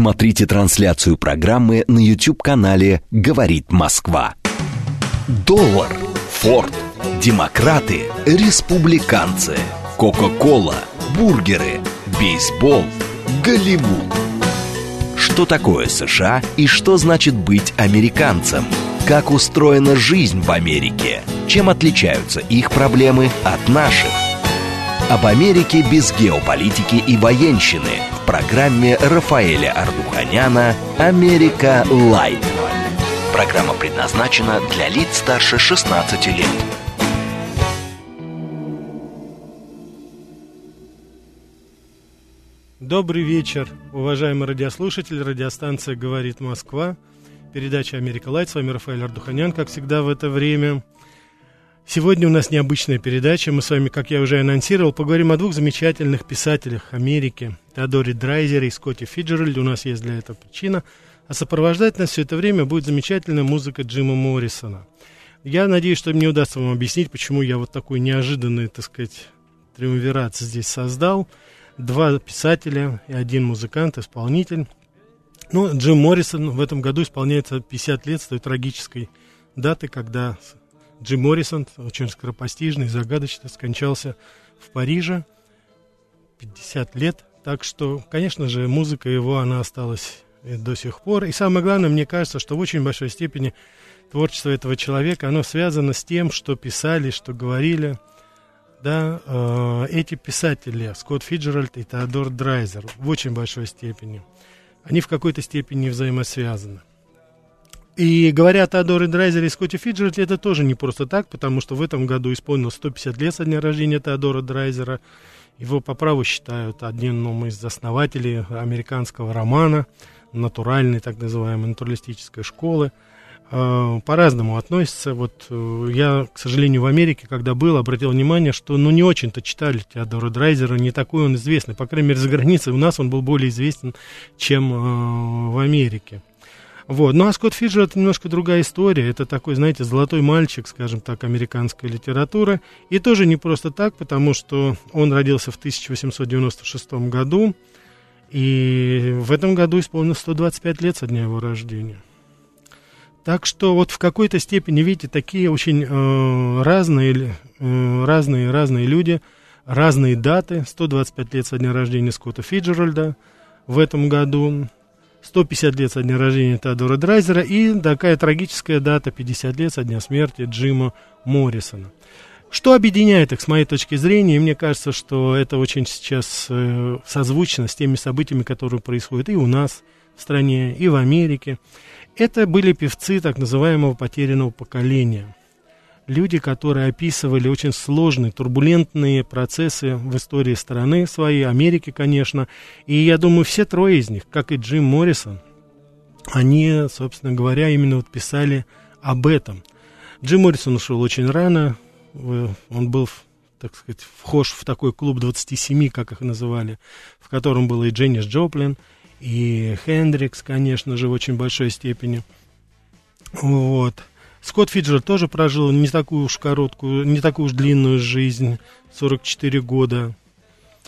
Смотрите трансляцию программы на YouTube-канале «Говорит Москва». Доллар, Форд, демократы, республиканцы, Кока-Кола, бургеры, бейсбол, Голливуд. Что такое США и что значит быть американцем? Как устроена жизнь в Америке? Чем отличаются их проблемы от наших? Об Америке без геополитики и военщины в программе Рафаэля Ардуханяна «Америка Light». Программа предназначена для лиц старше 16 лет. Добрый вечер, уважаемый радиослушатель. Радиостанция «Говорит Москва». Передача «Америка Light». С вами Рафаэль Ардуханян, как всегда в это время. Сегодня у нас необычная передача. Мы с вами, как я уже анонсировал, поговорим о двух замечательных писателях Америки. Теодоре Драйзере и Скотте Фиджеральде. У нас есть для этого причина. А сопровождать нас все это время будет замечательная музыка Джима Моррисона. Я надеюсь, что мне удастся вам объяснить, почему я вот такой неожиданный, так сказать, триумвират здесь создал – два писателя и один музыкант, исполнитель. Ну, Джим Моррисон в этом году исполняется 50 лет с той трагической даты, когда Джим Моррисон, очень скоропостижный, загадочно, скончался в Париже. 50 лет. Так что, конечно же, музыка его, она осталась до сих пор. И самое главное, мне кажется, что в очень большой степени творчество этого человека, оно связано с тем, что писали, что говорили – да, э, эти писатели, Скотт Фиджеральд и Теодор Драйзер, в очень большой степени, они в какой-то степени взаимосвязаны. И говоря о Теодоре Драйзере и Скотте Фиджеральде, это тоже не просто так, потому что в этом году исполнилось 150 лет со дня рождения Теодора Драйзера. Его по праву считают одним из основателей американского романа, натуральной, так называемой, натуралистической школы – Э, по-разному относятся. Вот э, я, к сожалению, в Америке, когда был, обратил внимание, что ну не очень-то читали Теодора Драйзера, не такой он известный. По крайней мере, за границей у нас он был более известен, чем э, в Америке. Вот. Ну а Скотт Фиджер это немножко другая история. Это такой, знаете, золотой мальчик, скажем так, американской литературы. И тоже не просто так, потому что он родился в 1896 году. И в этом году исполнилось 125 лет со дня его рождения. Так что вот в какой-то степени, видите, такие очень э, разные, э, разные, разные люди, разные даты. 125 лет со дня рождения Скотта Фиджеральда в этом году, 150 лет со дня рождения Теодора Драйзера и такая трагическая дата, 50 лет со дня смерти Джима Моррисона. Что объединяет их, с моей точки зрения, и мне кажется, что это очень сейчас э, созвучно с теми событиями, которые происходят и у нас в стране, и в Америке. Это были певцы так называемого потерянного поколения. Люди, которые описывали очень сложные, турбулентные процессы в истории страны своей, Америки, конечно. И я думаю, все трое из них, как и Джим Моррисон, они, собственно говоря, именно вот писали об этом. Джим Моррисон ушел очень рано, он был, так сказать, вхож в такой клуб 27, как их называли, в котором была и Дженнис Джоплин, и Хендрикс, конечно же, в очень большой степени. Вот. Скотт Фиджер тоже прожил не такую уж короткую, не такую уж длинную жизнь, 44 года.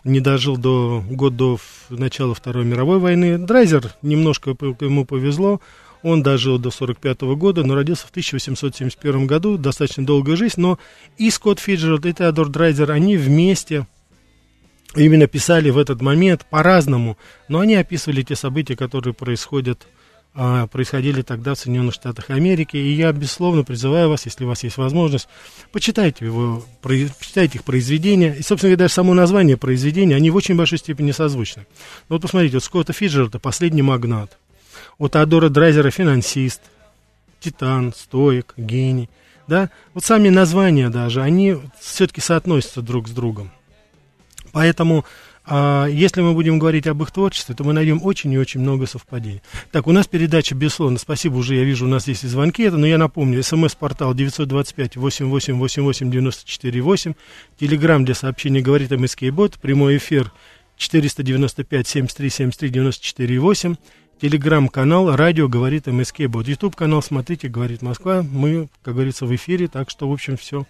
Не дожил до года до начала Второй мировой войны. Драйзер немножко ему повезло. Он дожил до 45 года, но родился в 1871 году. Достаточно долгая жизнь, но и Скотт Фиджеральд, и Теодор Драйзер, они вместе именно писали в этот момент по-разному, но они описывали те события, которые происходят, происходили тогда в Соединенных Штатах Америки. И я, безусловно, призываю вас, если у вас есть возможность, почитайте, его, почитайте их произведения. И, собственно говоря, даже само название произведения, они в очень большой степени созвучны. Ну, вот посмотрите, вот Скотта Фиджерта «Последний магнат», у Теодора Драйзера «Финансист», «Титан», «Стоик», «Гений». Да? Вот сами названия даже, они все-таки соотносятся друг с другом. Поэтому, а, если мы будем говорить об их творчестве, то мы найдем очень и очень много совпадений. Так, у нас передача, безусловно, спасибо, уже я вижу, у нас есть и звонки, это, но я напомню, смс-портал 925-88-84-8, телеграмм для сообщений говорит МСК Бот, прямой эфир 495-73-73-94-8, телеграм-канал «Радио говорит МСК Бот», ютуб-канал «Смотрите, говорит Москва», мы, как говорится, в эфире, так что, в общем, все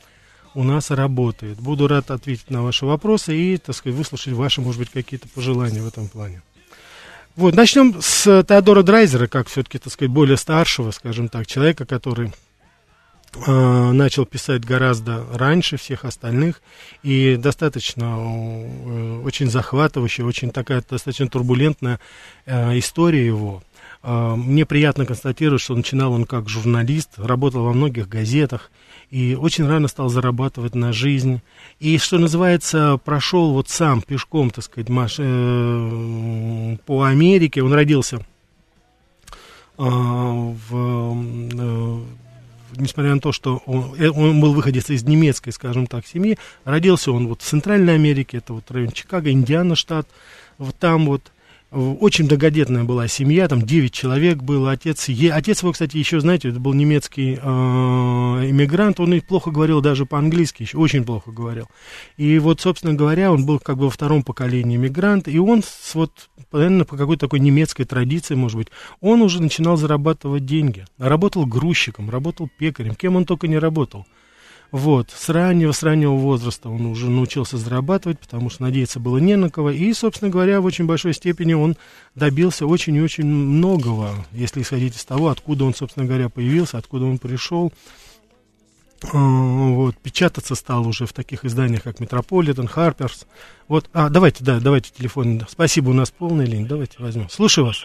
у нас работает. Буду рад ответить на ваши вопросы и, так сказать, выслушать ваши, может быть, какие-то пожелания в этом плане. Вот, начнем с Теодора Драйзера, как все-таки, так сказать, более старшего, скажем так, человека, который э, начал писать гораздо раньше всех остальных и достаточно э, очень захватывающая, очень такая достаточно турбулентная э, история его. Э, мне приятно констатировать, что начинал он как журналист, работал во многих газетах, и очень рано стал зарабатывать на жизнь. И, что называется, прошел вот сам пешком, так сказать, маш, э, по Америке. Он родился э, в, э, несмотря на то, что он, э, он был выходец из немецкой, скажем так, семьи, родился он вот в Центральной Америке, это вот район Чикаго, Индиана штат, вот там вот, очень многодетная была семья, там 9 человек было, отец, е, отец его, кстати, еще, знаете, это был немецкий э, иммигрант, он и плохо говорил даже по-английски, еще очень плохо говорил. И вот, собственно говоря, он был как бы во втором поколении иммигрант, и он с, вот, наверное, по какой-то такой немецкой традиции, может быть, он уже начинал зарабатывать деньги, работал грузчиком, работал пекарем, кем он только не работал. Вот, с раннего, с раннего возраста он уже научился зарабатывать, потому что надеяться было не на кого. И, собственно говоря, в очень большой степени он добился очень и очень многого, если исходить из того, откуда он, собственно говоря, появился, откуда он пришел. А, вот, печататься стал уже в таких изданиях, как Метрополитен, Харперс. Вот, а, давайте, да, давайте телефон. Спасибо, у нас полная линия, давайте возьмем. Слушаю вас.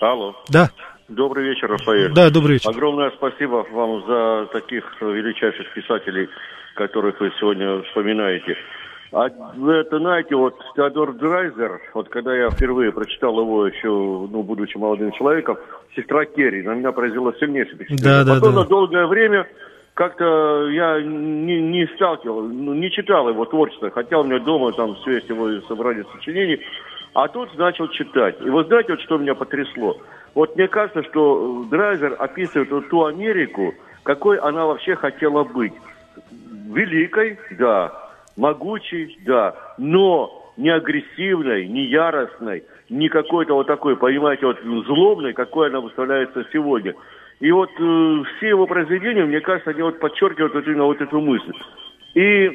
Алло. Да. Добрый вечер, Рафаэль. Да, добрый вечер. Огромное спасибо вам за таких величайших писателей, которых вы сегодня вспоминаете. А это, знаете, вот Теодор Драйзер, вот когда я впервые прочитал его еще, ну, будучи молодым человеком, «Сестра Керри», на меня произвело сильнейшее впечатление. Да, Потом да, да. на долгое время как-то я не, не сталкивал, ну, не читал его творчество, хотя у меня дома там все есть его собрание сочинений, а тут начал читать. И вот знаете, вот что меня потрясло? Вот мне кажется, что Драйзер описывает вот ту Америку, какой она вообще хотела быть. Великой, да, могучей, да, но не агрессивной, не яростной, не какой-то вот такой, понимаете, вот злобной, какой она выставляется сегодня. И вот э, все его произведения, мне кажется, они вот подчеркивают вот именно вот эту мысль. И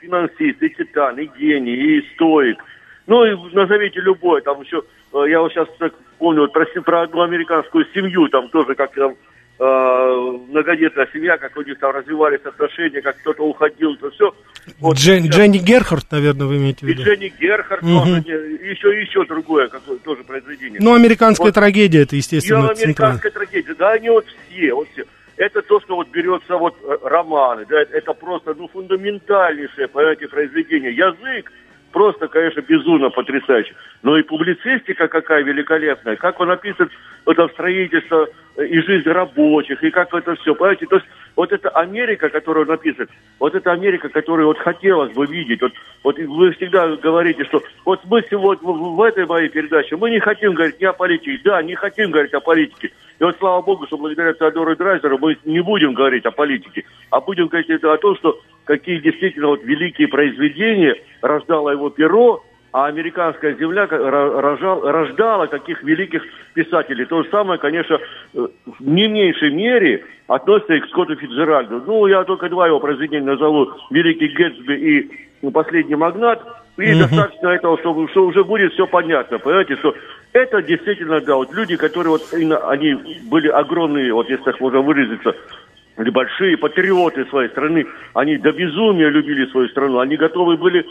финансист, и титан, и гений, и стоик. Ну, и назовите любой, там еще, э, я вот сейчас так помню, вот про, про одну американскую семью, там тоже как там э, многодетная семья, как у них там развивались отношения, как кто-то уходил, то все. Вот, Джен, сейчас... Дженни Герхард, наверное, вы имеете в виду. И Дженни Герхард, угу. тоже, еще, еще другое какое тоже произведение. Ну, американская вот, трагедия, это, естественно, И американская трагедия, да, они вот все, вот все. Это то, что вот берется вот э, романы, да, это просто, ну, фундаментальнейшее, понимаете, произведение. Язык, просто, конечно, безумно потрясающе. Но и публицистика какая великолепная. Как он описывает это строительство и жизнь рабочих, и как это все. Понимаете, то есть вот эта Америка, которую он описывает, вот эта Америка, которую вот хотелось бы видеть. Вот, вот вы всегда говорите, что вот мы сегодня в, в этой моей передаче, мы не хотим говорить ни о политике. Да, не хотим говорить о политике. И вот слава богу, что благодаря Теодору Драйзеру мы не будем говорить о политике, а будем говорить о том, что какие действительно вот великие произведения рождало его перо, а американская земля рожал, рождала каких великих писателей. То же самое, конечно, в не меньшей мере относится и к Скотту Фитджеральду. Ну, я только два его произведения назову. «Великий Гэтсби» и «Последний магнат». И mm-hmm. достаточно этого, что, что уже будет все понятно. Понимаете, что это действительно, да, вот люди, которые вот, они были огромные, вот если так можно выразиться, или большие патриоты своей страны, они до безумия любили свою страну, они готовы были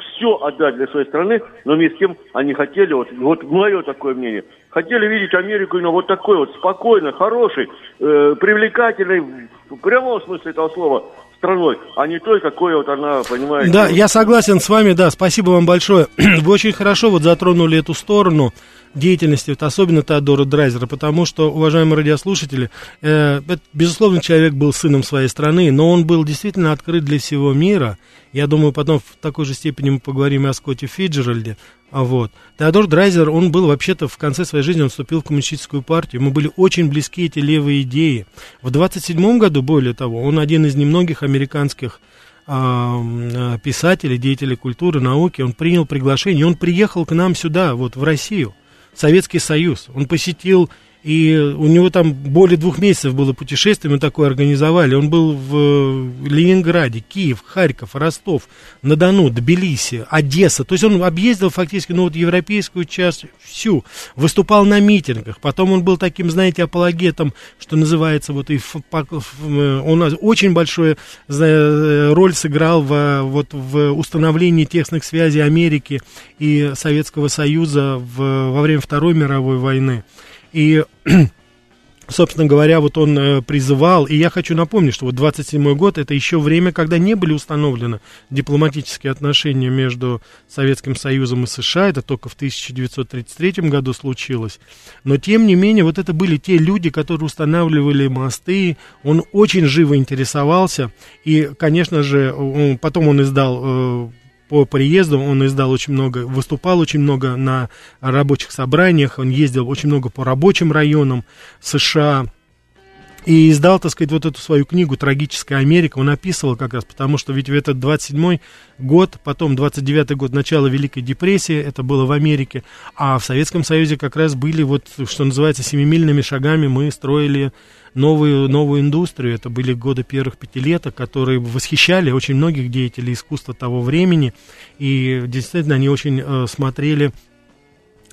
все отдать для своей страны, но вместе с тем они хотели, вот, вот мое такое мнение, хотели видеть Америку именно вот такой вот спокойной, хорошей, э, привлекательной, в прямом смысле этого слова, страной, а не той, какой вот она, понимаете. Да, я согласен с вами, да, спасибо вам большое. Вы очень хорошо вот затронули эту сторону деятельности, вот особенно Теодора Драйзера, потому что, уважаемые радиослушатели, э, безусловно, человек был сыном своей страны, но он был действительно открыт для всего мира. Я думаю, потом в такой же степени мы поговорим и о Скотте Фиджеральде. А вот. Теодор Драйзер, он был вообще-то в конце своей жизни, он вступил в коммунистическую партию. Ему были очень близки эти левые идеи. В 27 году, более того, он один из немногих американских а, писателей, деятелей культуры, науки, он принял приглашение, он приехал к нам сюда, вот в Россию. Советский Союз. Он посетил И у него там более двух месяцев было путешествие, мы такое организовали. Он был в Ленинграде, Киев, Харьков, Ростов, На-Дону, Тбилиси, Одесса. То есть он объездил фактически, ну вот, европейскую часть всю. Выступал на митингах. Потом он был таким, знаете, апологетом, что называется, вот и он очень большую роль сыграл в, вот, в установлении тесных связей Америки и Советского Союза в, во время Второй мировой войны. И собственно говоря, вот он э, призывал, и я хочу напомнить, что вот 27 год это еще время, когда не были установлены дипломатические отношения между Советским Союзом и США, это только в 1933 году случилось, но тем не менее вот это были те люди, которые устанавливали мосты, он очень живо интересовался, и, конечно же, потом он издал э, по приезду он издал очень много, выступал очень много на рабочих собраниях, он ездил очень много по рабочим районам США, и издал, так сказать, вот эту свою книгу «Трагическая Америка». Он описывал как раз, потому что ведь в этот 27-й год, потом 29-й год, начало Великой депрессии, это было в Америке, а в Советском Союзе как раз были вот, что называется, семимильными шагами мы строили новую, новую индустрию. Это были годы первых пятилеток, которые восхищали очень многих деятелей искусства того времени. И действительно, они очень э, смотрели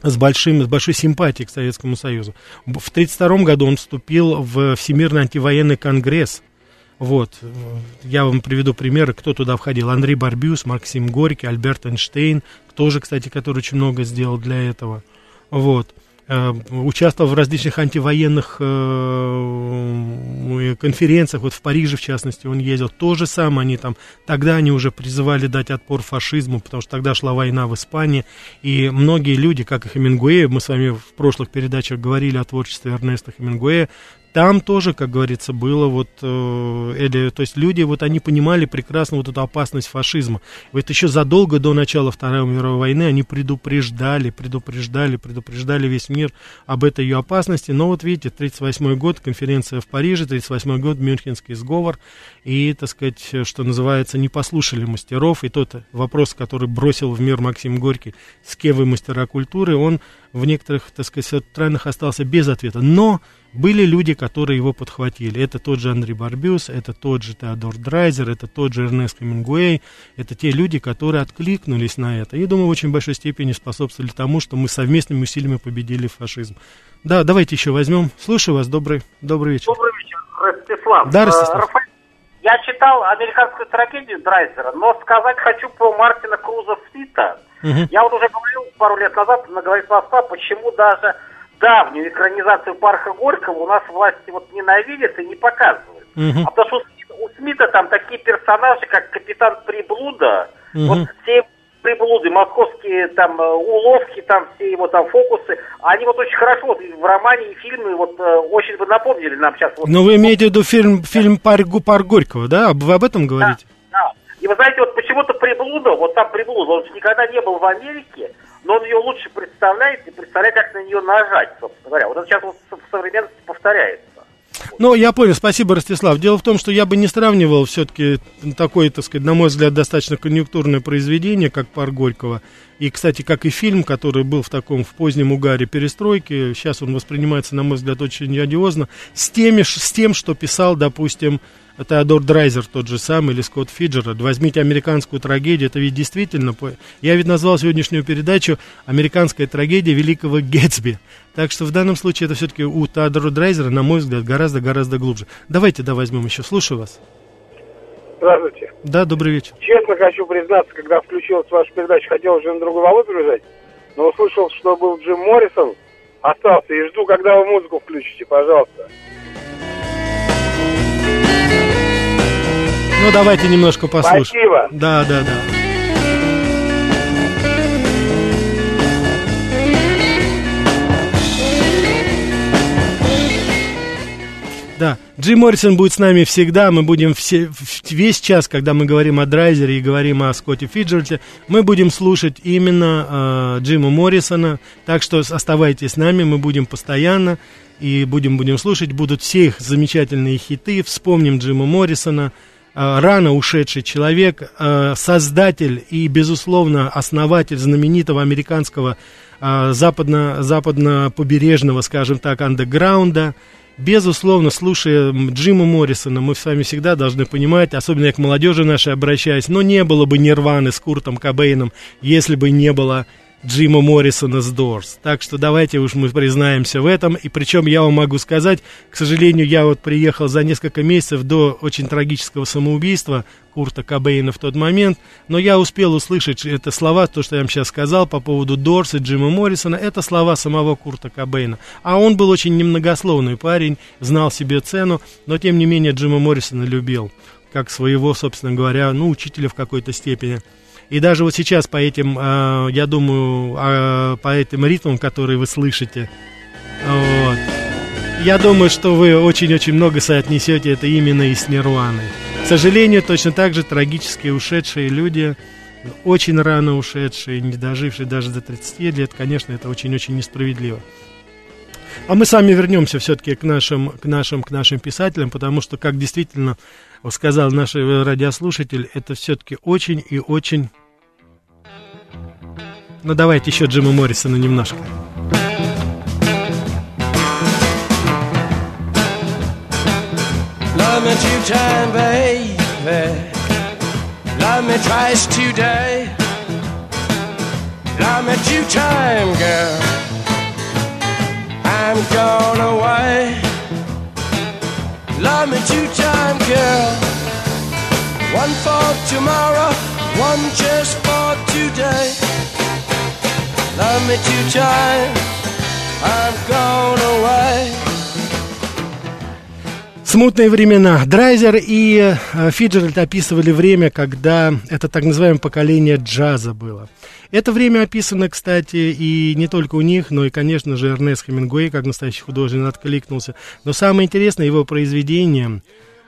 с, большим, с большой симпатией к Советскому Союзу. В 1932 году он вступил в Всемирный антивоенный конгресс. Вот, я вам приведу примеры, кто туда входил. Андрей Барбюс, Максим Горький, Альберт Эйнштейн, тоже, кстати, который очень много сделал для этого. Вот. Э, участвовал в различных антивоенных э, конференциях, вот в Париже, в частности, он ездил. То же самое они там, тогда они уже призывали дать отпор фашизму, потому что тогда шла война в Испании, и многие люди, как и Хемингуэй, мы с вами в прошлых передачах говорили о творчестве Эрнеста Хемингуэя, там тоже, как говорится, было вот, э, или, то есть люди вот они понимали прекрасно вот эту опасность фашизма. Вот еще задолго до начала Второй мировой войны они предупреждали, предупреждали, предупреждали весь мир об этой ее опасности. Но вот видите, 38 год, конференция в Париже, 38 год, Мюнхенский сговор, и, так сказать, что называется, не послушали мастеров. И тот вопрос, который бросил в мир Максим Горький, с кем вы мастера культуры, он в некоторых, так сказать, странах остался без ответа. Но были люди, которые его подхватили. Это тот же Андрей Барбюс, это тот же Теодор Драйзер, это тот же Эрнест Хемингуэй. Это те люди, которые откликнулись на это. И, думаю, в очень большой степени способствовали тому, что мы совместными усилиями победили фашизм. Да, давайте еще возьмем. Слушаю вас. Добрый, добрый вечер. Добрый вечер, Ростислав. Да, Ростислав. Рафаэль, я читал американскую трагедию Драйзера, но сказать хочу про Мартина Круза Смита. Угу. Я вот уже говорил пару лет назад на «Говорит Москва», почему даже давнюю экранизацию Парха Горького у нас власти вот ненавидят и не показывают. Угу. А потому что у Смита там такие персонажи, как капитан Приблуда, угу. вот все приблуды, московские там э, уловки, там все его там фокусы, они вот очень хорошо вот, в романе и фильме вот э, очень бы напомнили нам сейчас. Вот, Но вы имеете в виду фильм, фильм Пар, Пар Горького, да? Вы об этом говорите? Да, да. И вы знаете, вот почему-то Приблуда, вот там Приблуда, он никогда не был в Америке, но он ее лучше представляет и представляет, как на нее нажать, собственно говоря. Вот это сейчас в современности повторяется. Ну, я понял, спасибо, Ростислав. Дело в том, что я бы не сравнивал все-таки такое, так сказать, на мой взгляд, достаточно конъюнктурное произведение, как «Пар Горького», и, кстати, как и фильм, который был в таком, в позднем угаре перестройки, сейчас он воспринимается, на мой взгляд, очень одиозно, с, теми, с тем, что писал, допустим, Теодор Драйзер тот же самый, или Скотт Фиджеральд. Возьмите американскую трагедию, это ведь действительно... Я ведь назвал сегодняшнюю передачу «Американская трагедия великого Гэтсби». Так что в данном случае это все-таки у Теодора Драйзера, на мой взгляд, гораздо-гораздо глубже. Давайте, да, возьмем еще. Слушаю вас. Здравствуйте. Да, добрый вечер. Честно хочу признаться, когда включилась ваша передача, хотел уже на другую волну переезжать, но услышал, что был Джим Моррисон, остался и жду, когда вы музыку включите, пожалуйста. Ну, давайте немножко послушаем. Спасибо. Да, да, да. Да, Джим Моррисон будет с нами всегда, мы будем все, весь час, когда мы говорим о Драйзере и говорим о Скотте Фиджерте, мы будем слушать именно э, Джима Моррисона, так что оставайтесь с нами, мы будем постоянно и будем, будем слушать, будут все их замечательные хиты, вспомним Джима Моррисона, рано ушедший человек, э, создатель и, безусловно, основатель знаменитого американского а, западно, западно-побережного, скажем так, андеграунда. Безусловно, слушая Джима Моррисона, мы с вами всегда должны понимать, особенно я к молодежи нашей обращаюсь, но не было бы Нирваны с Куртом Кобейном, если бы не было Джима Моррисона с Дорс. Так что давайте уж мы признаемся в этом. И причем я вам могу сказать, к сожалению, я вот приехал за несколько месяцев до очень трагического самоубийства Курта Кобейна в тот момент, но я успел услышать это слова, то, что я вам сейчас сказал по поводу Дорс и Джима Моррисона, это слова самого Курта Кобейна. А он был очень немногословный парень, знал себе цену, но тем не менее Джима Моррисона любил, как своего, собственно говоря, ну, учителя в какой-то степени. И даже вот сейчас по этим, э, я думаю, э, по этим ритмам, которые вы слышите, вот, я думаю, что вы очень-очень много соотнесете это именно и с Нирваной. К сожалению, точно так же трагически ушедшие люди, очень рано ушедшие, не дожившие даже до 30 лет, конечно, это очень-очень несправедливо. А мы сами вернемся все-таки к нашим, к, нашим, к нашим писателям, потому что, как действительно сказал наш радиослушатель, это все-таки очень и очень ну давайте еще Джима Моррисона немножко. Love me two time, baby. Love me twice today. Love me two time, girl. I'm gone away. Love me two time, girl. One for tomorrow, one just for today. Love me two times, I'm gone away. Смутные времена. Драйзер и э, Фиджеральд описывали время, когда это так называемое поколение джаза было. Это время описано, кстати, и не только у них, но и, конечно же, Эрнест Хемингуэй, как настоящий художник, откликнулся. Но самое интересное, его произведение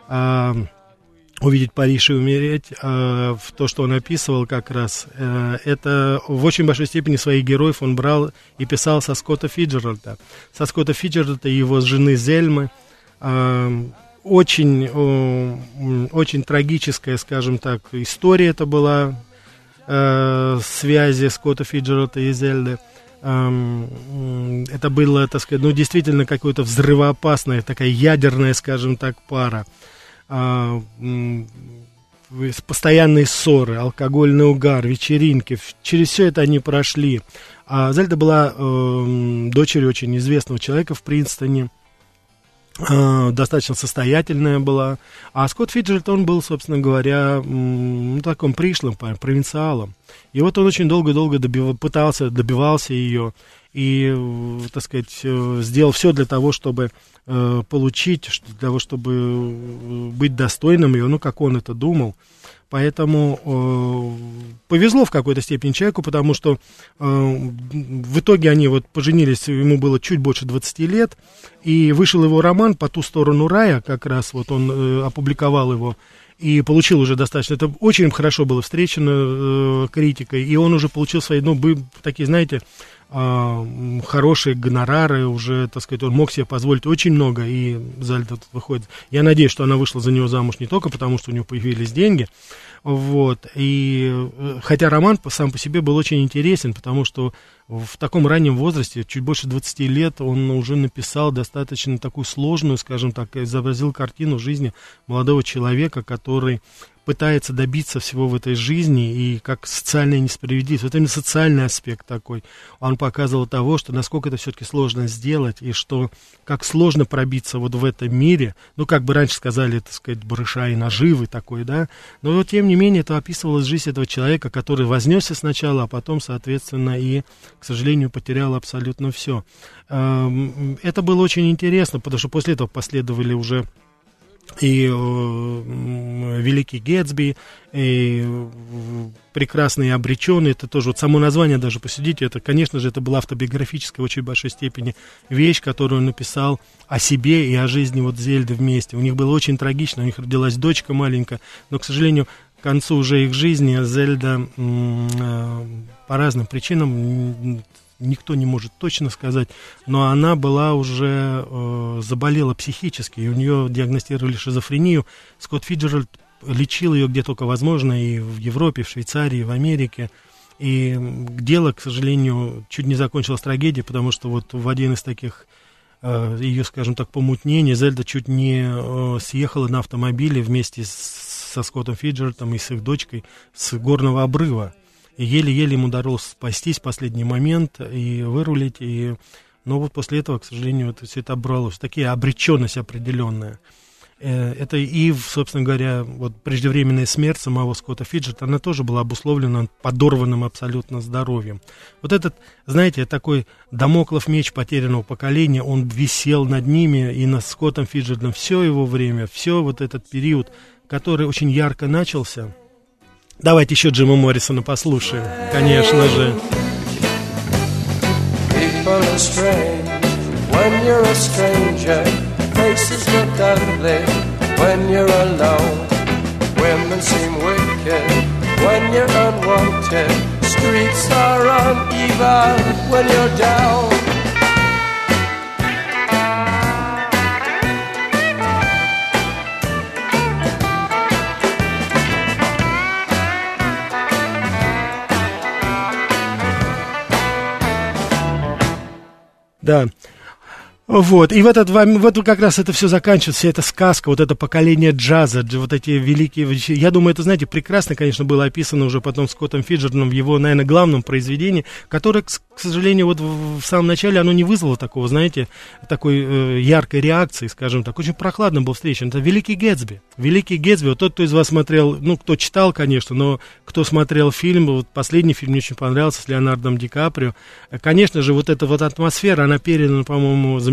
э, увидеть Париж и умереть, э, в то, что он описывал как раз, э, это в очень большой степени своих героев он брал и писал со Скотта Фиджеральда. Со Скотта Фиджеральда и его жены Зельмы. Э, очень, очень трагическая, скажем так, история это была, э, связи Скотта Фиджеральда и Зельды. Это было, так сказать, ну, действительно какое-то взрывоопасная, такая ядерная, скажем так, пара а, постоянные ссоры, алкогольный угар, вечеринки, через все это они прошли. А Зельда была э, дочерью очень известного человека в Принстоне, э, достаточно состоятельная была. А Скотт Фиджеральд, он был, собственно говоря, ну, таком пришлым провинциалом. И вот он очень долго-долго добив... пытался, добивался ее и, э, так сказать, э, сделал все для того, чтобы э, получить, для того, чтобы быть достойным ее, ну, как он это думал. Поэтому э, повезло в какой-то степени человеку, потому что э, в итоге они вот поженились, ему было чуть больше 20 лет, и вышел его роман «По ту сторону рая», как раз вот он э, опубликовал его, и получил уже достаточно. Это очень хорошо было встречено э, критикой, и он уже получил свои, ну, такие, знаете, хорошие гонорары уже, так сказать, он мог себе позволить очень много, и Зальда выходит. Я надеюсь, что она вышла за него замуж не только потому, что у него появились деньги, вот, и э, хотя роман сам по себе был очень интересен, потому что в таком раннем возрасте, чуть больше 20 лет, он уже написал достаточно такую сложную, скажем так, изобразил картину жизни молодого человека, который пытается добиться всего в этой жизни и как социальная несправедливость. Вот именно социальный аспект такой. Он показывал того, что насколько это все-таки сложно сделать и что как сложно пробиться вот в этом мире. Ну, как бы раньше сказали, так сказать, барыша и наживы такой, да. Но вот, тем не менее, это описывалась жизнь этого человека, который вознесся сначала, а потом, соответственно, и, к сожалению, потерял абсолютно все. Эм, это было очень интересно, потому что после этого последовали уже и э, Великий Гетсби, и э, прекрасный обреченный, это тоже, вот само название даже посудите, это, конечно же, это была автобиографическая в очень большой степени вещь, которую он написал о себе и о жизни вот Зельды вместе. У них было очень трагично, у них родилась дочка маленькая, но, к сожалению, к концу уже их жизни Зельда э, по разным причинам никто не может точно сказать, но она была уже, э, заболела психически, и у нее диагностировали шизофрению. Скотт Фиджеральд лечил ее где только возможно, и в Европе, в Швейцарии, в Америке. И дело, к сожалению, чуть не закончилось трагедией, потому что вот в один из таких э, ее, скажем так, помутнений Зельда чуть не э, съехала на автомобиле вместе с, со Скоттом Фиджертом и с их дочкой с горного обрыва. Еле-еле ему удалось спастись в последний момент и вырулить. И... Но вот после этого, к сожалению, это, все это обралось. Такие обреченность определенная. Э, это и, собственно говоря, вот преждевременная смерть самого Скотта Фиджета, она тоже была обусловлена подорванным абсолютно здоровьем. Вот этот, знаете, такой домоклов меч потерянного поколения, он висел над ними и над Скоттом Фиджетом все его время, все вот этот период, который очень ярко начался. Давайте еще Джима Моррисона послушаем, конечно же. When you're a stranger faces look ugly when you're alone. Women seem wicked when you're unwanted. Streets are uneven when you're down. Да, Вот, и в этот, в этот как раз это все заканчивается, вся эта сказка, вот это поколение джаза, вот эти великие. Я думаю, это, знаете, прекрасно, конечно, было описано уже потом Скоттом Фиджерном в его, наверное, главном произведении, которое, к, сожалению, вот в, самом начале оно не вызвало такого, знаете, такой э, яркой реакции, скажем так. Очень прохладно был встречен. Это Великий Гэтсби. Великий Гэтсби, вот тот, кто из вас смотрел, ну, кто читал, конечно, но кто смотрел фильм, вот последний фильм мне очень понравился с Леонардом Ди Каприо. Конечно же, вот эта вот атмосфера, она передана, по-моему, замечательно.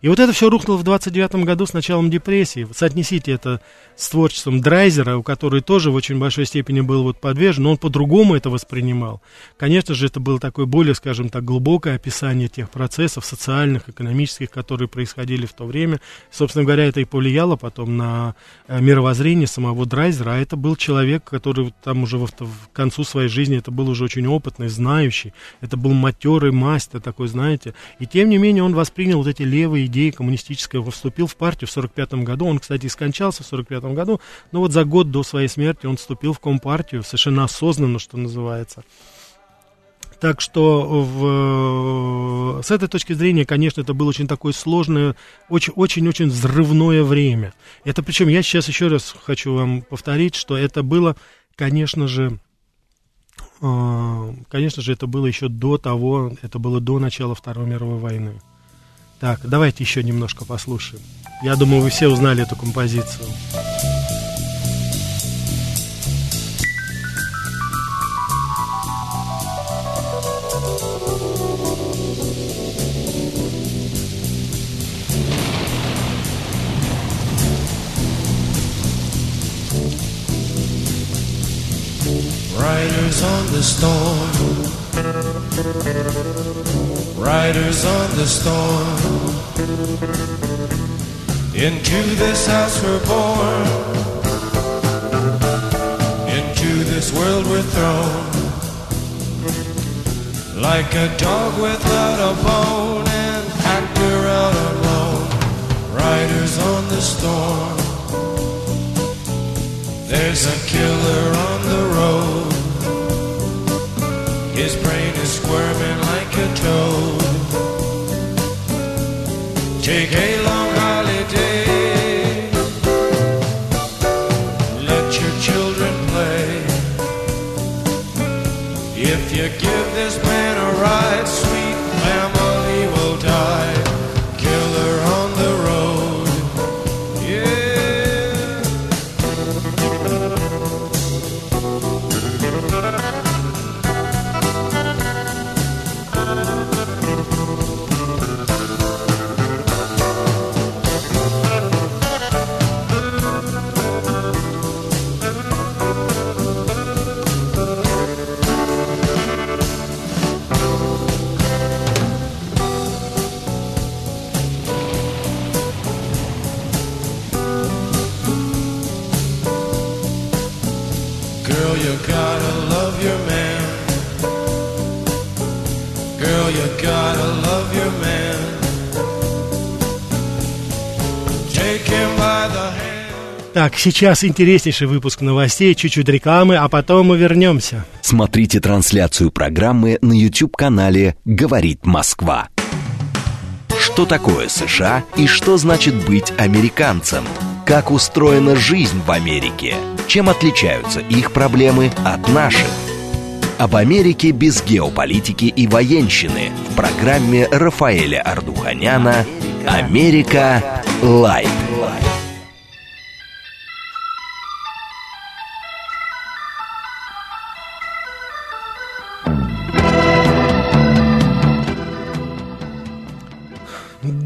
И вот это все рухнуло в 29 году с началом депрессии. Соотнесите это с творчеством Драйзера, у которого тоже в очень большой степени был вот подвержен, но он по-другому это воспринимал. Конечно же, это было такое более, скажем так, глубокое описание тех процессов социальных, экономических, которые происходили в то время. Собственно говоря, это и повлияло потом на э, мировоззрение самого Драйзера, а это был человек, который там уже в, в концу своей жизни, это был уже очень опытный, знающий, это был матерый мастер такой, знаете, и тем не менее он воспринял вот эти левые идеи коммунистические, вступил в партию в 45 году, он, кстати, скончался в 45 году, но вот за год до своей смерти он вступил в Компартию, совершенно осознанно, что называется. Так что в, с этой точки зрения, конечно, это было очень такое сложное, очень-очень взрывное время. Это причем, я сейчас еще раз хочу вам повторить, что это было, конечно же, э, конечно же, это было еще до того, это было до начала Второй мировой войны. Так, давайте еще немножко послушаем. Я думаю, вы все узнали эту композицию. Riders on the storm. Riders on the storm. Into this house we're born. Into this world we're thrown. Like a dog without a bone, an actor out alone. Riders on the storm. There's a killer on the road. His brain is squirming Take a long Так, сейчас интереснейший выпуск новостей, чуть-чуть рекламы, а потом мы вернемся. Смотрите трансляцию программы на YouTube-канале «Говорит Москва». Что такое США и что значит быть американцем? Как устроена жизнь в Америке? Чем отличаются их проблемы от наших? Об Америке без геополитики и военщины в программе Рафаэля Ардуханяна «Америка. Лайт».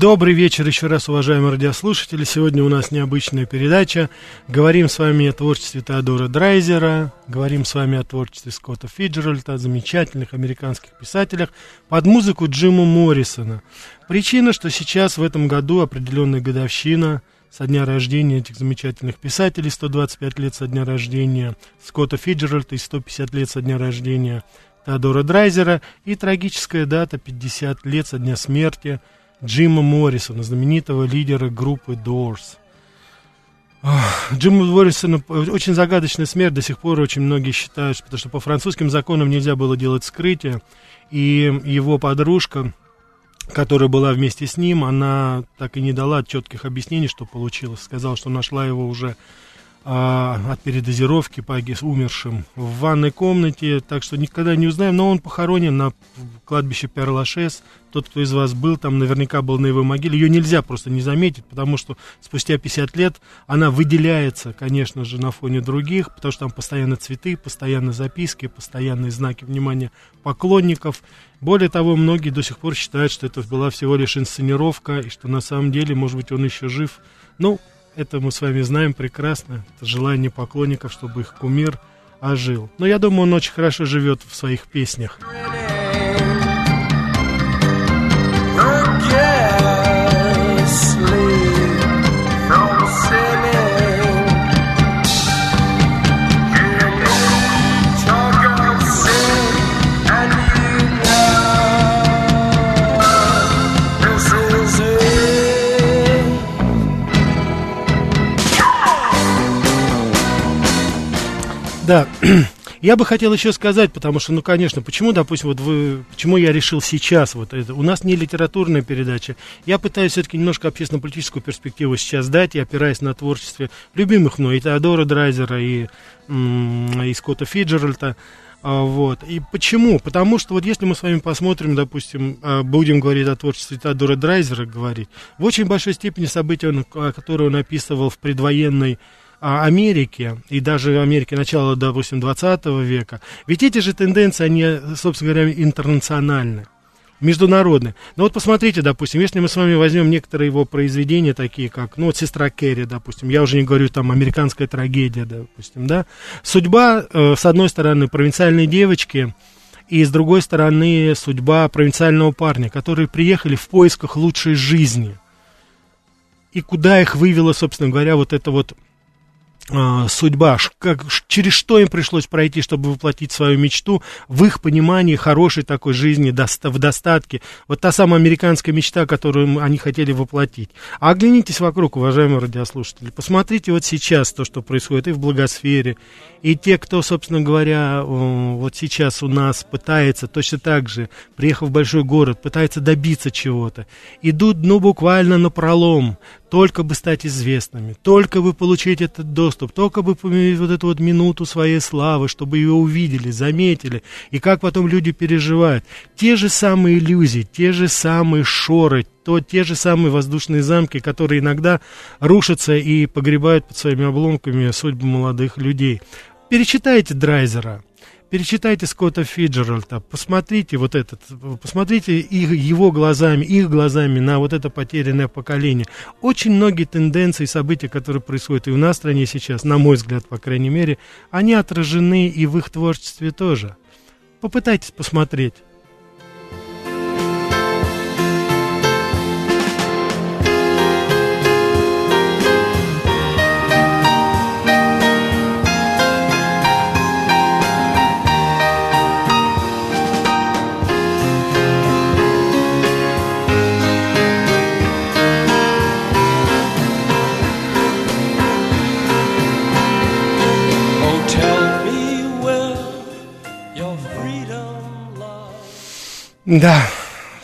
Добрый вечер еще раз, уважаемые радиослушатели. Сегодня у нас необычная передача. Говорим с вами о творчестве Теодора Драйзера, говорим с вами о творчестве Скотта Фиджеральда, замечательных американских писателях, под музыку Джима Моррисона. Причина, что сейчас в этом году определенная годовщина со дня рождения этих замечательных писателей, 125 лет со дня рождения Скотта Фиджеральда и 150 лет со дня рождения Теодора Драйзера, и трагическая дата 50 лет со дня смерти – Джима Моррисона, знаменитого лидера группы Doors. Джима Моррисона очень загадочная смерть, до сих пор очень многие считают, потому что по французским законам нельзя было делать скрытие, и его подружка, которая была вместе с ним, она так и не дала четких объяснений, что получилось. Сказала, что нашла его уже а, от передозировки погиб умершим в ванной комнате, так что никогда не узнаем, но он похоронен на кладбище Перлашес. Тот, кто из вас был там, наверняка был на его могиле. Ее нельзя просто не заметить, потому что спустя 50 лет она выделяется, конечно же, на фоне других, потому что там постоянно цветы, постоянно записки, постоянные знаки внимания поклонников. Более того, многие до сих пор считают, что это была всего лишь инсценировка, и что на самом деле, может быть, он еще жив. Ну, это мы с вами знаем прекрасно. Это желание поклонников, чтобы их кумир ожил. Но я думаю, он очень хорошо живет в своих песнях. Да, я бы хотел еще сказать, потому что, ну, конечно, почему, допустим, вот вы, почему я решил сейчас вот это, у нас не литературная передача, я пытаюсь все-таки немножко общественно-политическую перспективу сейчас дать, и опираясь на творчестве любимых мной, и Теодора Драйзера, и, и Скотта Фиджеральда, а, вот. И почему? Потому что вот если мы с вами посмотрим, допустим, а, будем говорить о творчестве Теодора Драйзера, говорить, в очень большой степени события, которые он описывал в предвоенной Америки и даже Америки начала, допустим, 20 века, ведь эти же тенденции, они, собственно говоря, интернациональны международные. Но вот посмотрите, допустим, если мы с вами возьмем некоторые его произведения, такие как, ну, вот «Сестра Керри», допустим, я уже не говорю, там, «Американская трагедия», допустим, да, судьба, э, с одной стороны, провинциальной девочки, и с другой стороны, судьба провинциального парня, которые приехали в поисках лучшей жизни. И куда их вывела, собственно говоря, вот это вот судьба, как, через что им пришлось пройти, чтобы воплотить свою мечту, в их понимании хорошей такой жизни в достатке. Вот та самая американская мечта, которую они хотели воплотить. А оглянитесь вокруг, уважаемые радиослушатели. Посмотрите вот сейчас то, что происходит и в благосфере, и те, кто, собственно говоря, вот сейчас у нас пытается точно так же, приехав в большой город, пытается добиться чего-то, идут, ну, буквально на пролом, только бы стать известными, только бы получить этот доступ, только бы поменять вот эту вот минуту своей славы, чтобы ее увидели, заметили, и как потом люди переживают. Те же самые иллюзии, те же самые шоры, то те же самые воздушные замки, которые иногда рушатся и погребают под своими обломками судьбы молодых людей. Перечитайте Драйзера, перечитайте Скотта Фиджеральда, посмотрите вот этот, посмотрите их, его глазами, их глазами на вот это потерянное поколение. Очень многие тенденции события, которые происходят и у нас в стране сейчас, на мой взгляд, по крайней мере, они отражены и в их творчестве тоже. Попытайтесь посмотреть. Да,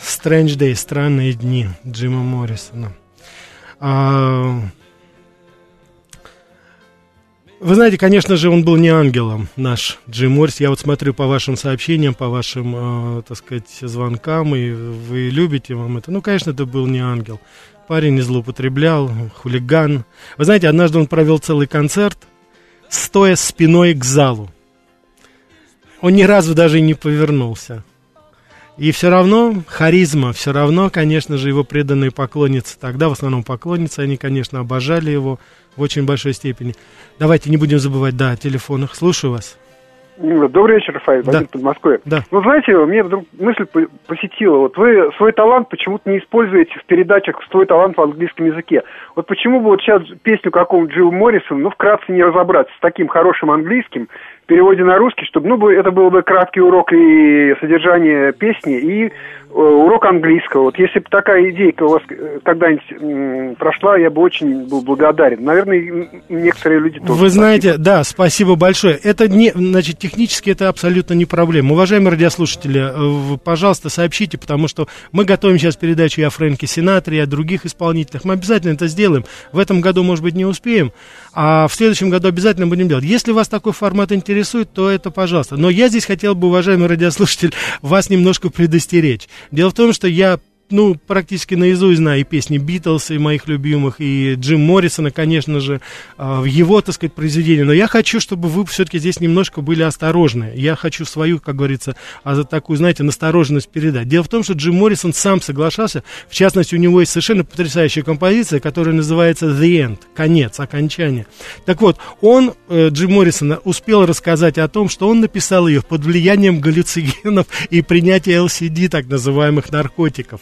Strange Day, странные дни Джима Моррисона. А... Вы знаете, конечно же, он был не ангелом, наш Джим Моррис. Я вот смотрю по вашим сообщениям, по вашим, э, так сказать, звонкам, и вы любите вам это. Ну, конечно, это был не ангел. Парень не злоупотреблял, хулиган. Вы знаете, однажды он провел целый концерт, стоя спиной к залу. Он ни разу даже не повернулся. И все равно харизма, все равно, конечно же, его преданные поклонницы, тогда в основном поклонницы, они, конечно, обожали его в очень большой степени. Давайте не будем забывать, да, о телефонах. Слушаю вас. Добрый вечер, Рафаэль, да. под Москвой. Да. Ну, знаете, мне вдруг мысль посетила. Вот вы свой талант почему-то не используете в передачах «Свой талант» в английском языке. Вот почему бы вот сейчас песню какого-нибудь Джилл Моррисона, ну, вкратце не разобраться с таким хорошим английским, переводе на русский, чтобы, ну, это был бы краткий урок и содержание песни, и Э, урок английского. Вот если бы такая идейка у вас э, когда-нибудь прошла, я бы очень был благодарен. Наверное, некоторые люди тоже. Вы знаете, спасибо. да, спасибо большое. Это не, значит, технически это абсолютно не проблема. Уважаемые радиослушатели, э, пожалуйста, сообщите, потому что мы готовим сейчас передачу и о Фрэнке Синатре, и о других исполнителях. Мы обязательно это сделаем. В этом году, может быть, не успеем, а в следующем году обязательно будем делать. Если вас такой формат интересует, то это пожалуйста. Но я здесь хотел бы, уважаемый радиослушатель, вас немножко предостеречь. Дело в том, что я ну, практически наизусть знаю и песни Битлз, и моих любимых, и Джим Моррисона, конечно же, а, его, так сказать, произведения. Но я хочу, чтобы вы все-таки здесь немножко были осторожны. Я хочу свою, как говорится, а за такую, знаете, настороженность передать. Дело в том, что Джим Моррисон сам соглашался, в частности, у него есть совершенно потрясающая композиция, которая называется The End, конец, окончание. Так вот, он, э, Джим Моррисон, успел рассказать о том, что он написал ее под влиянием галлюциногенов и принятия ЛСД, так называемых наркотиков.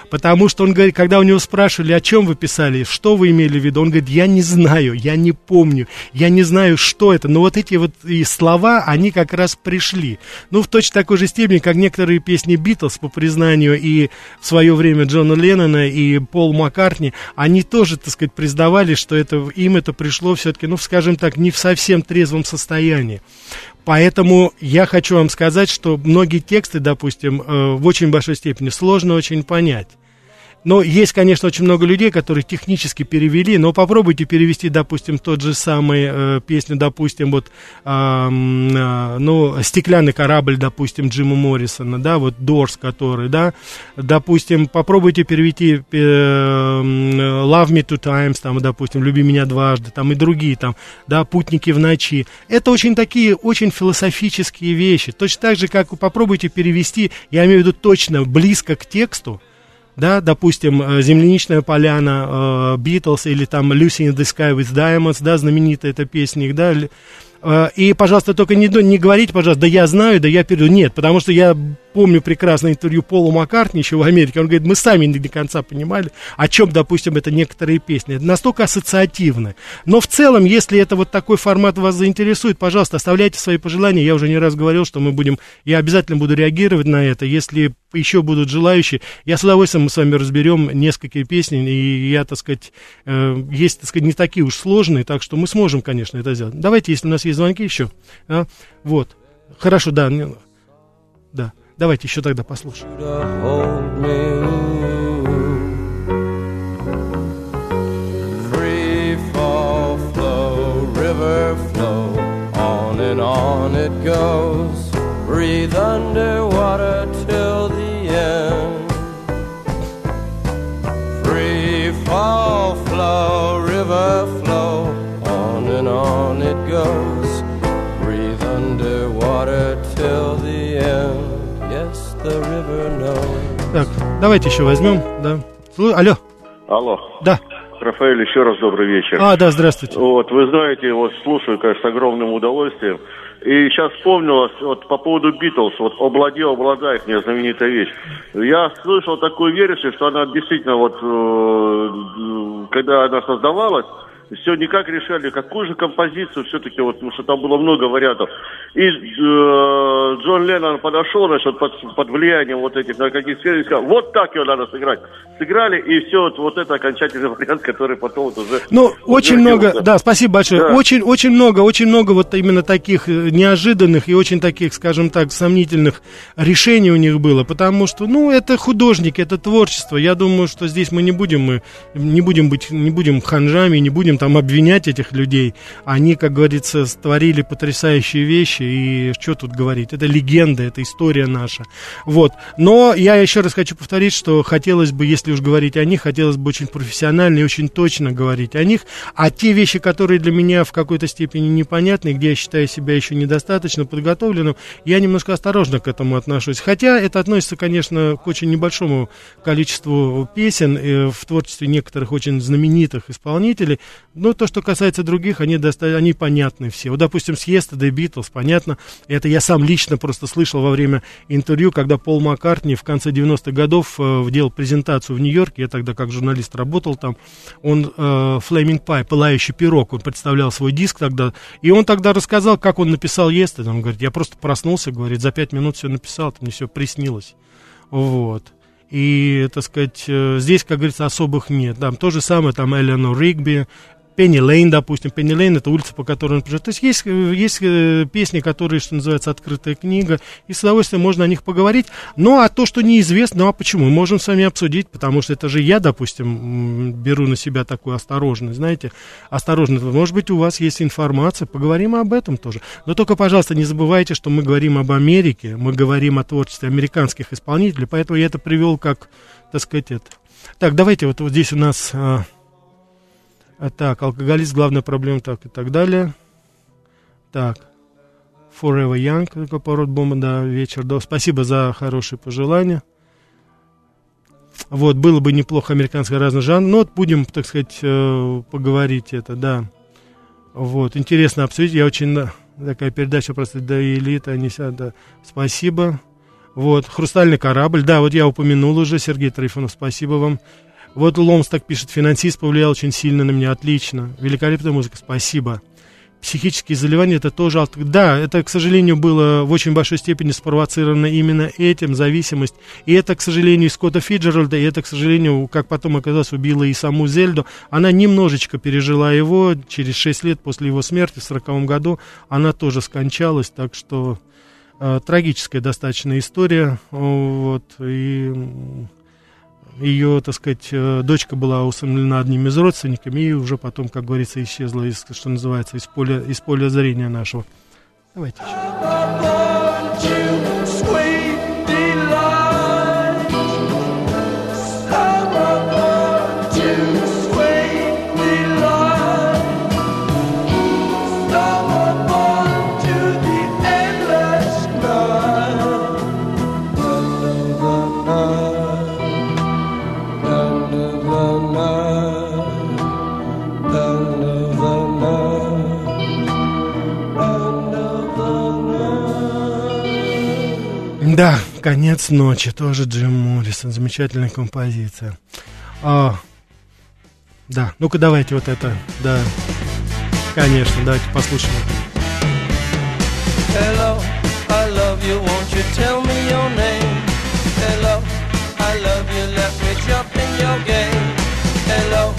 Потому что он говорит, когда у него спрашивали, о чем вы писали, что вы имели в виду, он говорит, я не знаю, я не помню, я не знаю, что это. Но вот эти вот и слова, они как раз пришли. Ну, в точно такой же степени, как некоторые песни Битлз, по признанию и в свое время Джона Леннона и Пол Маккартни, они тоже, так сказать, признавали, что это, им это пришло все-таки, ну, скажем так, не в совсем трезвом состоянии. Поэтому я хочу вам сказать, что многие тексты, допустим, э, в очень большой степени сложно очень понять. Но есть, конечно, очень много людей, которые технически перевели, но попробуйте перевести, допустим, тот же самый э, песню, допустим, вот, э, э, ну, «Стеклянный корабль», допустим, Джима Моррисона, да, вот «Дорс», который, да, допустим, попробуйте перевести э, «Love Me Two Times», там, допустим, «Люби меня дважды», там, и другие, там, да, «Путники в ночи». Это очень такие, очень философические вещи. Точно так же, как попробуйте перевести, я имею в виду точно, близко к тексту, да, допустим, э, «Земляничная поляна», «Битлз» э, или там «Lucy in the Sky with Diamonds», да, знаменитая эта песня их, да, э, и, пожалуйста, только не, не говорите, пожалуйста, да я знаю, да я перейду. Нет, потому что я помню прекрасное интервью Пола Маккартни еще в Америке. Он говорит, мы сами не до конца понимали, о чем, допустим, это некоторые песни. Это настолько ассоциативны. Но в целом, если это вот такой формат вас заинтересует, пожалуйста, оставляйте свои пожелания. Я уже не раз говорил, что мы будем, я обязательно буду реагировать на это. Если еще будут желающие, я с удовольствием мы с вами разберем несколько песен, и я, так сказать, э, есть, так сказать, не такие уж сложные, так что мы сможем, конечно, это сделать. Давайте, если у нас есть звонки еще. А, вот. Хорошо, да. Да. Давайте еще тогда послушаем. on it goes. Breathe underwater Давайте еще возьмем, да. Алло. Алло. Да. Рафаэль, еще раз добрый вечер. А, да, здравствуйте. Вот, вы знаете, вот слушаю, конечно, с огромным удовольствием. И сейчас вспомнилось вот по поводу Битлз, вот «Облади, обладает» мне знаменитая вещь. Я слышал такую версию, что она действительно вот, э, когда она создавалась, все никак решали, какую же композицию все-таки, вот, потому что там было много вариантов. И э, Джон Леннон подошел, значит, под, под влиянием вот этих наркотических и сказал, вот так ее надо сыграть. Сыграли, и все, вот, вот это окончательный вариант, который потом вот уже... Ну, очень много, да, спасибо большое. Да. Очень, очень много, очень много вот именно таких э, неожиданных и очень таких, скажем так, сомнительных решений у них было, потому что, ну, это художники, это творчество. Я думаю, что здесь мы не будем, мы не будем быть, не будем ханжами, не будем там обвинять этих людей. Они, как говорится, створили потрясающие вещи, и что тут говорить? Это легенда, это история наша. Вот. Но я еще раз хочу повторить, что хотелось бы, если уж говорить о них, хотелось бы очень профессионально и очень точно говорить о них. А те вещи, которые для меня в какой-то степени непонятны, где я считаю себя еще недостаточно подготовленным, я немножко осторожно к этому отношусь. Хотя это относится, конечно, к очень небольшому количеству песен э, в творчестве некоторых очень знаменитых исполнителей. Но то, что касается других, они, доста... они понятны все. Вот, допустим, съезд The Beatles, понятно. Это я сам лично просто слышал во время интервью, когда Пол Маккартни в конце 90-х годов э, делал презентацию в Нью-Йорке. Я тогда как журналист работал там. Он э, Flaming Pie, пылающий пирог, он представлял свой диск тогда. И он тогда рассказал, как он написал Yesterday. Он говорит, я просто проснулся, говорит, за пять минут все написал, мне все приснилось. Вот. И, так сказать, э, здесь, как говорится, особых нет. Там то же самое, там Эленор Ригби, Пенни Лейн, допустим. Пенни Лейн это улица, по которой он прожил. То есть есть, есть э, песни, которые, что называется, открытая книга, и с удовольствием можно о них поговорить. Ну, а то, что неизвестно, ну, а почему? Мы можем с вами обсудить, потому что это же я, допустим, беру на себя такую осторожность, знаете, осторожность. Может быть, у вас есть информация, поговорим об этом тоже. Но только, пожалуйста, не забывайте, что мы говорим об Америке, мы говорим о творчестве американских исполнителей, поэтому я это привел как, так сказать, это. Так, давайте вот, вот здесь у нас... А, так, алкоголизм, главная проблема, так и так далее. Так, Forever Young, такой пород бомба, да, вечер, да. Спасибо за хорошие пожелания. Вот, было бы неплохо американское разный жанр, но вот будем, так сказать, э, поговорить это, да. Вот, интересно обсудить, я очень, такая передача просто до элиты, они да, спасибо. Вот, «Хрустальный корабль», да, вот я упомянул уже, Сергей Трифонов, спасибо вам. Вот Ломс так пишет, финансист повлиял очень сильно на меня, отлично. Великолепная музыка, спасибо. Психические заболевания это тоже... Да, это, к сожалению, было в очень большой степени спровоцировано именно этим, зависимость. И это, к сожалению, и Скотта Фиджеральда, и это, к сожалению, как потом оказалось, убило и саму Зельду. Она немножечко пережила его, через 6 лет после его смерти в 40 году она тоже скончалась, так что э, трагическая достаточно история. Вот, и ее, так сказать, э, дочка была усыновлена одними из родственниками и уже потом, как говорится, исчезла, из, что называется, из поля, из поля зрения нашего. Давайте еще. Да, конец ночи, тоже Джим Моррисон, замечательная композиция. А, да, ну-ка давайте вот это, да, конечно, давайте послушаем. Hello, I love you, won't you tell me your name? Hello, I love you, let me jump in your game. Hello,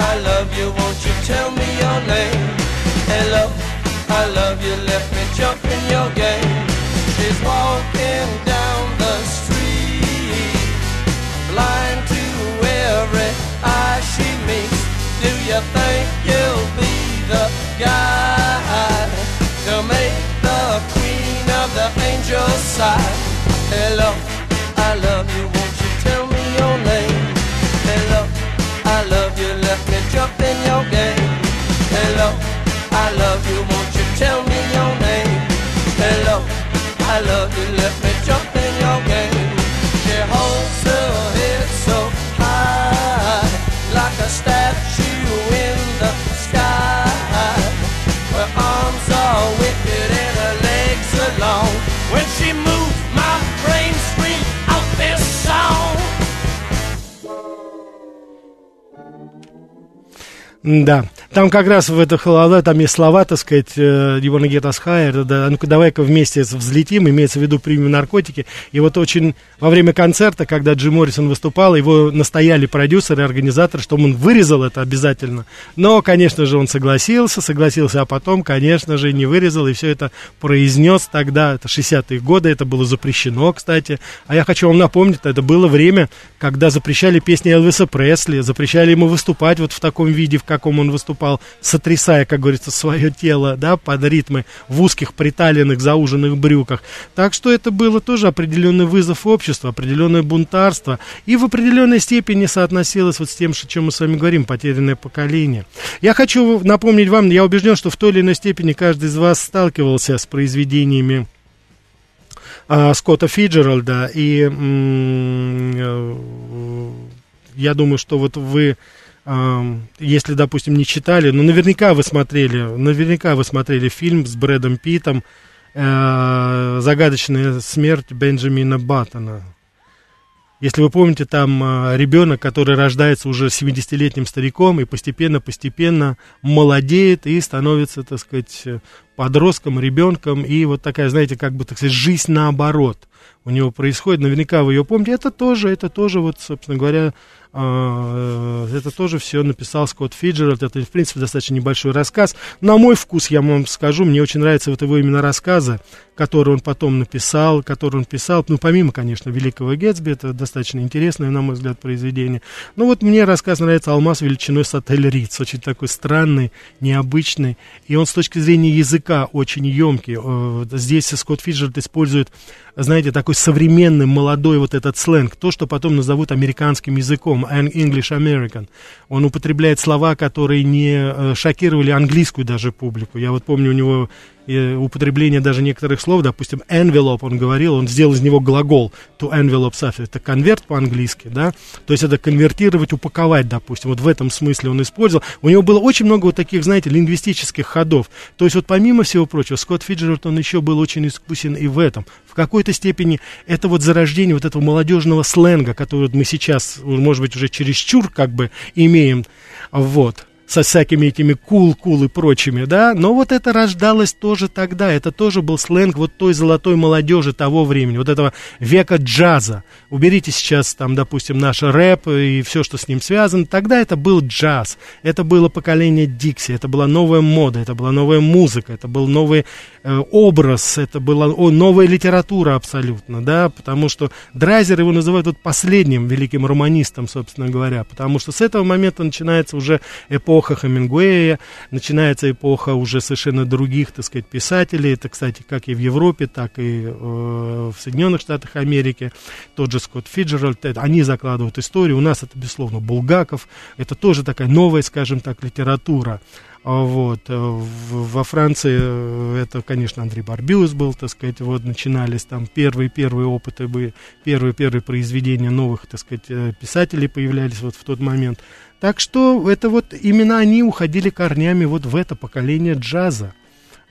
I love you, won't you tell me your name? Hello, I love you, let me jump in your game. She's walking you think you'll be the guy to make the queen of the angels sigh? Hello, I love you, won't you tell me your name? Hello, I love you, me jump in your game. Hello, I love you, won't you tell me your name? Hello. I love you, let me Да, Там как раз в это холода, там есть слова, так сказать, get us higher, да, ну-ка давай-ка вместе взлетим, имеется в виду примем наркотики. И вот очень во время концерта, когда Джим Моррисон выступал, его настояли продюсеры, организаторы, чтобы он вырезал это обязательно. Но, конечно же, он согласился, согласился, а потом, конечно же, не вырезал, и все это произнес тогда, это 60-е годы, это было запрещено, кстати. А я хочу вам напомнить, это было время, когда запрещали песни Элвиса Пресли, запрещали ему выступать вот в таком виде, в каком он выступал, сотрясая, как говорится, свое тело, да, под ритмы в узких приталенных зауженных брюках. Так что это было тоже определенный вызов общества, определенное бунтарство, и в определенной степени соотносилось вот с тем, о чем мы с вами говорим, потерянное поколение. Я хочу напомнить вам, я убежден, что в той или иной степени каждый из вас сталкивался с произведениями а, Скотта Фиджеральда, и э, я думаю, что вот вы если, допустим, не читали, но наверняка вы смотрели, наверняка вы смотрели фильм с Брэдом Питом э, «Загадочная смерть Бенджамина Баттона». Если вы помните, там э, ребенок, который рождается уже 70-летним стариком и постепенно-постепенно молодеет и становится, так сказать, подростком, ребенком, и вот такая, знаете, как бы, так сказать, жизнь наоборот у него происходит, наверняка вы ее помните, это тоже, это тоже, вот, собственно говоря, а, это тоже все написал Скотт Фиджеральд. Это, в принципе, достаточно небольшой рассказ. На мой вкус, я вам скажу, мне очень нравятся вот его именно рассказы, которые он потом написал, которые он писал. Ну, помимо, конечно, Великого Гетсби, это достаточно интересное, на мой взгляд, произведение. Ну, вот мне рассказ нравится «Алмаз величиной с отель Риц». Очень такой странный, необычный. И он с точки зрения языка очень емкий. Э, здесь Скотт Фиджеральд использует знаете, такой современный, молодой вот этот сленг, то, что потом назовут американским языком, English American. Он употребляет слова, которые не э, шокировали английскую даже публику. Я вот помню у него и употребление даже некоторых слов, допустим, envelope, он говорил, он сделал из него глагол to envelope stuff, это конверт по-английски, да, то есть это конвертировать, упаковать, допустим, вот в этом смысле он использовал. У него было очень много вот таких, знаете, лингвистических ходов. То есть вот помимо всего прочего, Скотт Фиджеральд, он еще был очень искусен и в этом. В какой-то степени это вот зарождение вот этого молодежного сленга, который вот мы сейчас, может быть, уже чересчур как бы имеем, вот, со всякими этими кул-кул и прочими, да, но вот это рождалось тоже тогда, это тоже был сленг вот той золотой молодежи того времени, вот этого века джаза. Уберите сейчас там, допустим, наш рэп и все, что с ним связано, тогда это был джаз, это было поколение Дикси, это была новая мода, это была новая музыка, это был новый э, образ, это была о, новая литература абсолютно, да, потому что Драйзер его называют вот последним великим романистом, собственно говоря, потому что с этого момента начинается уже эпоха эпоха Хемингуэя, начинается эпоха уже совершенно других, так сказать, писателей. Это, кстати, как и в Европе, так и э, в Соединенных Штатах Америки. Тот же Скотт Фиджеральд, они закладывают историю. У нас это, безусловно, Булгаков. Это тоже такая новая, скажем так, литература. А вот. Э, во Франции э, это, конечно, Андрей Барбюс был, так сказать, вот начинались там первые-первые опыты, первые-первые произведения новых, так сказать, писателей появлялись вот в тот момент. Так что это вот именно они уходили корнями вот в это поколение джаза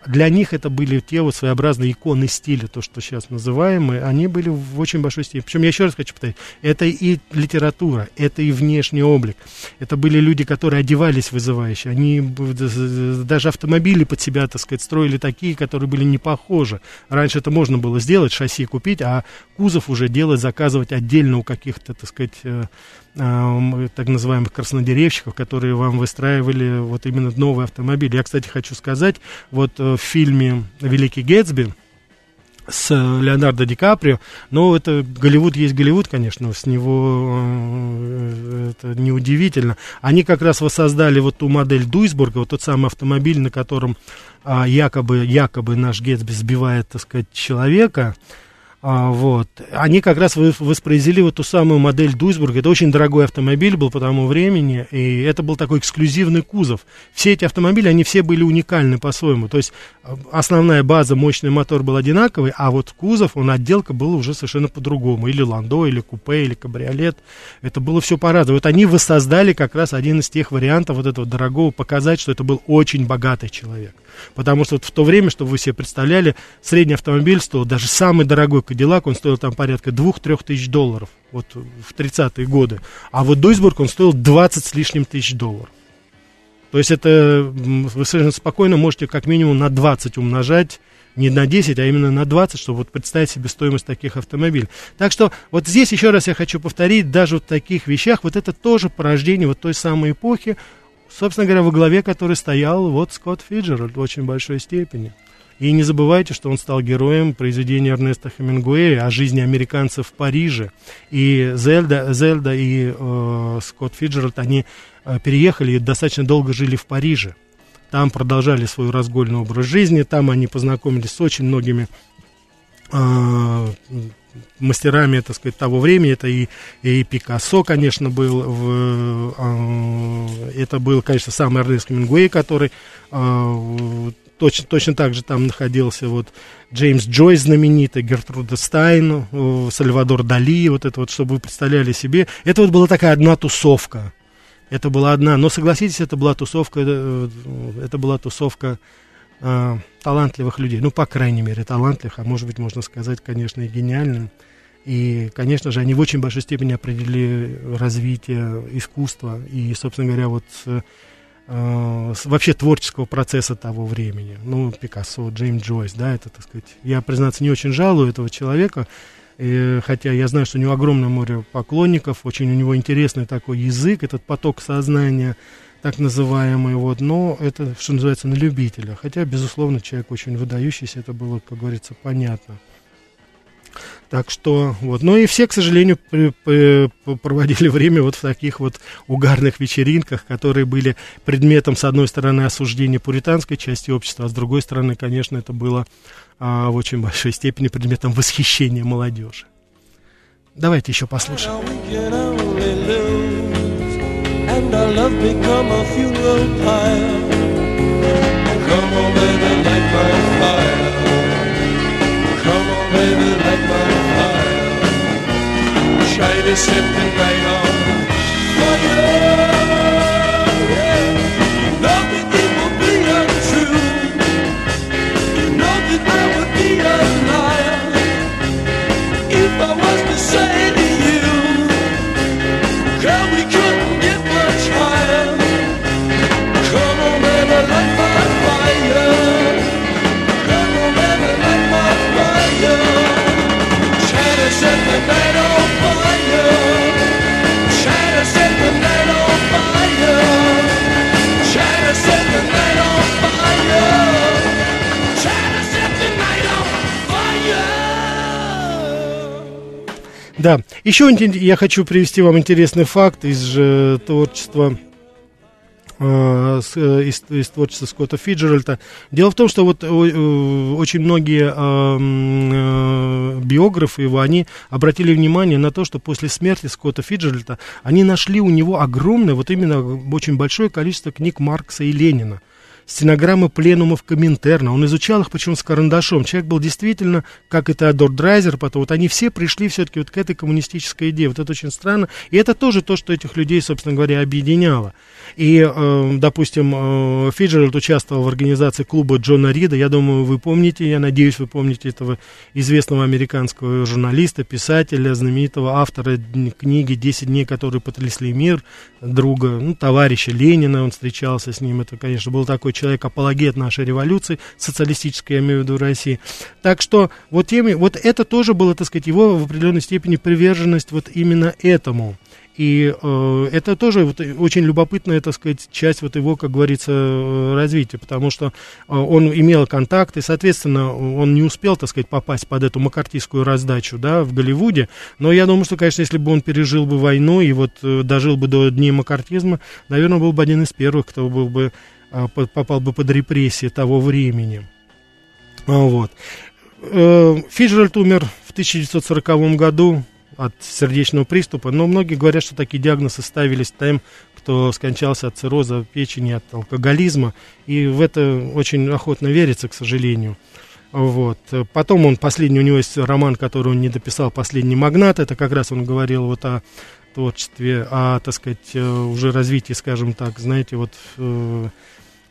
для них это были те вот своеобразные иконы стиля, то, что сейчас называемые, они были в очень большой степени. Причем я еще раз хочу повторить, это и литература, это и внешний облик. Это были люди, которые одевались вызывающе. Они даже автомобили под себя, так сказать, строили такие, которые были не похожи. Раньше это можно было сделать, шасси купить, а кузов уже делать, заказывать отдельно у каких-то, так сказать, э, э, так называемых краснодеревщиков, которые вам выстраивали вот именно новый автомобиль. Я, кстати, хочу сказать, вот э, в фильме «Великий Гэтсби», с Леонардо Ди Каприо, но это Голливуд есть Голливуд, конечно, с него э, это неудивительно. Они как раз воссоздали вот ту модель Дуйсбурга, вот тот самый автомобиль, на котором а, якобы, якобы наш Гэтсби сбивает, так сказать, человека, а, вот. Они как раз воспроизвели вот ту самую модель Дуйсбург. Это очень дорогой автомобиль был по тому времени, и это был такой эксклюзивный кузов. Все эти автомобили, они все были уникальны по-своему. То есть а, основная база, мощный мотор был одинаковый, а вот кузов, он отделка была уже совершенно по-другому. Или ландо, или купе, или кабриолет. Это было все по-разному. Вот они воссоздали как раз один из тех вариантов вот этого дорогого, показать, что это был очень богатый человек. Потому что вот в то время, чтобы вы себе представляли, средний автомобиль стоил, даже самый дорогой Кадиллак, он стоил там порядка 2-3 тысяч долларов, вот в 30-е годы. А вот Дуйсбург, он стоил 20 с лишним тысяч долларов. То есть это вы совершенно спокойно можете как минимум на 20 умножать не на 10, а именно на 20, чтобы вот представить себе стоимость таких автомобилей. Так что вот здесь еще раз я хочу повторить, даже вот в таких вещах, вот это тоже порождение вот той самой эпохи, собственно говоря, во главе которой стоял вот Скотт Фиджеральд в очень большой степени. И не забывайте, что он стал героем произведения Эрнеста Хемингуэя о жизни американцев в Париже. И Зельда, Зельда и э, Скотт Фиджеральд, они э, переехали и достаточно долго жили в Париже. Там продолжали свой разгольный образ жизни, там они познакомились с очень многими э, мастерами, так сказать, того времени. Это и, и Пикассо, конечно, был. В, э, это был, конечно, сам Эрнест Хемингуэй, который э, точно, точно так же там находился вот Джеймс Джойс знаменитый, Гертруда Стайн, э, Сальвадор Дали, вот это вот, чтобы вы представляли себе. Это вот была такая одна тусовка. Это была одна, но согласитесь, это была тусовка, э, это была тусовка э, талантливых людей. Ну, по крайней мере, талантливых, а может быть, можно сказать, конечно, и гениальным. И, конечно же, они в очень большой степени определили развитие искусства и, собственно говоря, вот э, вообще творческого процесса того времени. Ну, Пикассо, Джеймс Джойс, да, это, так сказать, я, признаться, не очень жалую этого человека, и, хотя я знаю, что у него огромное море поклонников, очень у него интересный такой язык, этот поток сознания, так называемый, вот, но это, что называется, на любителя. Хотя, безусловно, человек очень выдающийся, это было, как говорится, понятно. Так что, вот. Ну и все, к сожалению, проводили время вот в таких вот угарных вечеринках, которые были предметом, с одной стороны, осуждения пуританской части общества, а с другой стороны, конечно, это было а, в очень большой степени предметом восхищения молодежи. Давайте еще послушаем. by the light of fire. Try to set on fire. Еще я хочу привести вам интересный факт из же творчества э, э, из, из творчества Скотта Фиджеральда. Дело в том, что вот очень многие э, биографы его, они обратили внимание на то, что после смерти Скотта Фиджеральда они нашли у него огромное, вот именно очень большое количество книг Маркса и Ленина стенограммы пленумов Коминтерна. Он изучал их, почему с карандашом. Человек был действительно, как и Теодор Драйзер, потом вот они все пришли все-таки вот к этой коммунистической идее. Вот это очень странно. И это тоже то, что этих людей, собственно говоря, объединяло. И, э, допустим, э, Фиджеральд участвовал в организации клуба Джона Рида. Я думаю, вы помните, я надеюсь, вы помните этого известного американского журналиста, писателя, знаменитого автора книги «10 дней, которые потрясли мир», друга, ну, товарища Ленина, он встречался с ним. Это, конечно, был такой человек, апологет нашей революции, социалистической, я имею в виду России. Так что вот, теми, вот это тоже было, так сказать, его в определенной степени приверженность вот именно этому. И э, это тоже вот, очень любопытная, так сказать, часть вот его, как говорится, э, развития, потому что э, он имел контакты, соответственно, он не успел, так сказать, попасть под эту макартийскую раздачу, да, в Голливуде, но я думаю, что, конечно, если бы он пережил бы войну и вот э, дожил бы до дней макартизма, наверное, был бы один из первых, кто был бы попал бы под репрессии того времени. А, вот. Э, Фиджеральд умер в 1940 году от сердечного приступа, но многие говорят, что такие диагнозы ставились тем, кто скончался от цирроза печени, от алкоголизма, и в это очень охотно верится, к сожалению. Вот. Потом он, последний, у него есть роман, который он не дописал, «Последний магнат», это как раз он говорил вот о творчестве, о, так сказать, э, уже развитии, скажем так, знаете, вот э,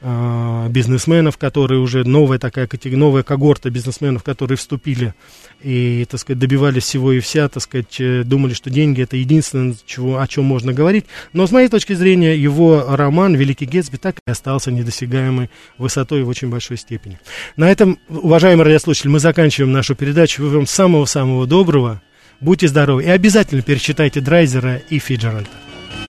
бизнесменов, которые уже новая такая новая когорта бизнесменов, которые вступили и, так сказать, добивались всего и вся, так сказать, э, думали, что деньги это единственное, чего, о чем можно говорить. Но с моей точки зрения, его роман «Великий Гетсби» так и остался недосягаемой высотой в очень большой степени. На этом, уважаемые радиослушатели, мы заканчиваем нашу передачу. Вы вам самого-самого доброго. Будьте здоровы и обязательно перечитайте Драйзера и Фиджеральда.